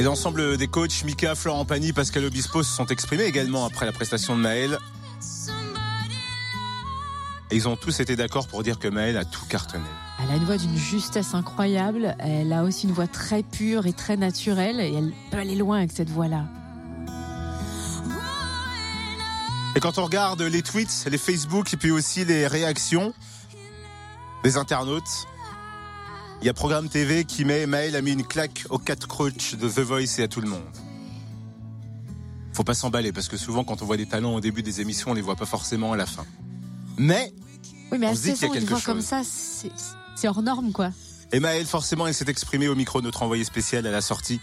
Et l'ensemble des coachs, Mika, Florent Pagny, Pascal Obispo se sont exprimés également après la prestation de Maël. Et ils ont tous été d'accord pour dire que Maël a tout cartonné. Elle a une voix d'une justesse incroyable. Elle a aussi une voix très pure et très naturelle. Et elle peut aller loin avec cette voix-là. Et quand on regarde les tweets, les Facebook et puis aussi les réactions des internautes, il y a Programme TV qui met Maël a mis une claque aux quatre coachs de The Voice et à tout le monde. Faut pas s'emballer parce que souvent quand on voit des talents au début des émissions, on les voit pas forcément à la fin. Mais oui, mais on à se dit qu'il y a quelque chose. comme ça, c'est c'est hors norme, quoi. Et Maëlle, forcément, elle s'est exprimée au micro de notre envoyé spécial à la sortie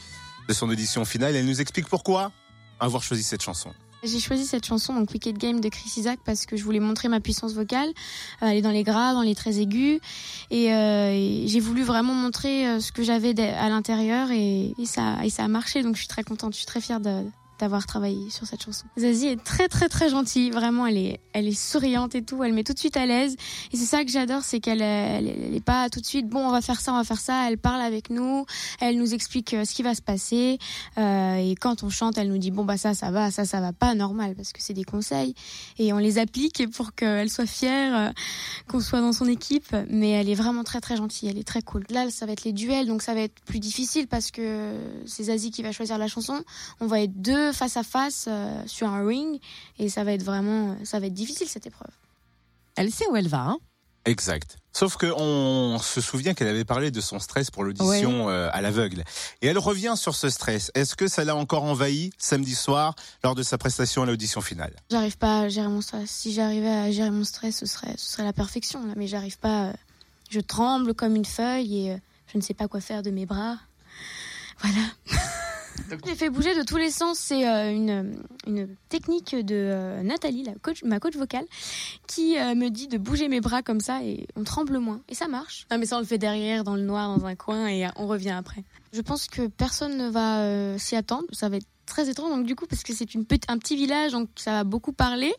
de son audition finale. Elle nous explique pourquoi avoir choisi cette chanson. J'ai choisi cette chanson, donc Wicked Game de Chris Isaac, parce que je voulais montrer ma puissance vocale. Euh, elle est dans les graves, dans les très aigus. Et, euh, j'ai voulu vraiment montrer euh, ce que j'avais à l'intérieur et, et ça, et ça a marché. Donc je suis très contente, je suis très fière de- d'avoir travaillé sur cette chanson. Zazie est très très très gentille, vraiment elle est elle est souriante et tout, elle met tout de suite à l'aise. Et c'est ça que j'adore, c'est qu'elle elle, est pas tout de suite bon on va faire ça, on va faire ça, elle parle avec nous, elle nous explique euh, ce qui va se passer. Euh, et quand on chante, elle nous dit bon bah ça ça va, ça ça va pas. Normal parce que c'est des conseils. Et on les applique pour qu'elle soit fière euh, qu'on soit dans son équipe, mais elle est vraiment très très gentille, elle est très cool. Là ça va être les duels donc ça va être plus difficile parce que c'est Zazie qui va choisir la chanson, on va être deux face à face euh, sur un ring et ça va être vraiment ça va être difficile cette épreuve. Elle sait où elle va, hein Exact. Sauf que on se souvient qu'elle avait parlé de son stress pour l'audition euh, à l'aveugle. Et elle revient sur ce stress. Est-ce que ça l'a encore envahi samedi soir lors de sa prestation à l'audition finale? J'arrive pas à gérer mon stress. Si j'arrivais à gérer mon stress, ce serait ce serait la perfection là, mais j'arrive pas. euh, Je tremble comme une feuille et je ne sais pas quoi faire de mes bras. Voilà. Fait bouger de tous les sens. C'est euh, une, technique de euh, Nathalie, ma coach vocale, qui euh, me dit de bouger mes bras comme ça et on tremble moins. Et ça marche. Non, mais ça, on le fait derrière, dans le noir, dans un coin et on revient après. Je pense que personne ne va euh, s'y attendre. Ça va être très étrange, donc du coup, parce que c'est une un petit village, donc ça va beaucoup parler.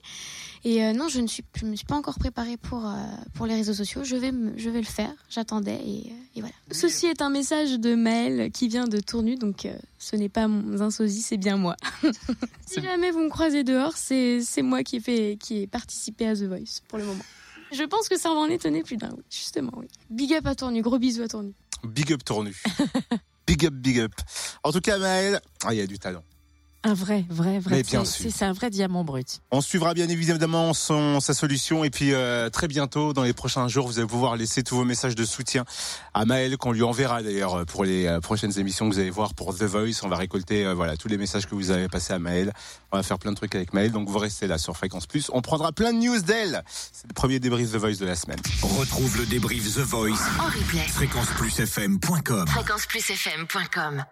Et euh, non, je ne suis, je me suis pas encore préparée pour euh, pour les réseaux sociaux. Je vais me- je vais le faire. J'attendais et, et voilà. Ceci est un message de Maël qui vient de Tournu, donc ce n'est pas mon un sosie, c'est bien moi. si jamais vous me croisez dehors, c'est moi qui ai fait qui ai participé à The Voice pour le moment. Je pense que ça va en étonner plus d'un, justement, oui. Big up à Tournu, gros bisous à Tournu. Big up tournu. big up, big up. En tout cas, Maëlle, ah, il y a du talent. Un vrai, vrai, vrai. Mais bien c'est- sûr. C'est c'est un vrai diamant brut. On suivra bien évidemment son, sa solution et puis euh, très bientôt, dans les prochains jours, vous allez pouvoir laisser tous vos messages de soutien à Maël qu'on lui enverra d'ailleurs pour les euh, prochaines émissions que vous allez voir pour The Voice. On va récolter euh, voilà tous les messages que vous avez passés à Maël. On va faire plein de trucs avec Maël, donc vous restez là sur Fréquence Plus. On prendra plein de news d'elle. C'est le premier débrief The Voice de la semaine. Retrouve le débrief The Voice. En replay. Fréquenceplusfm.com. Fréquenceplusfm.com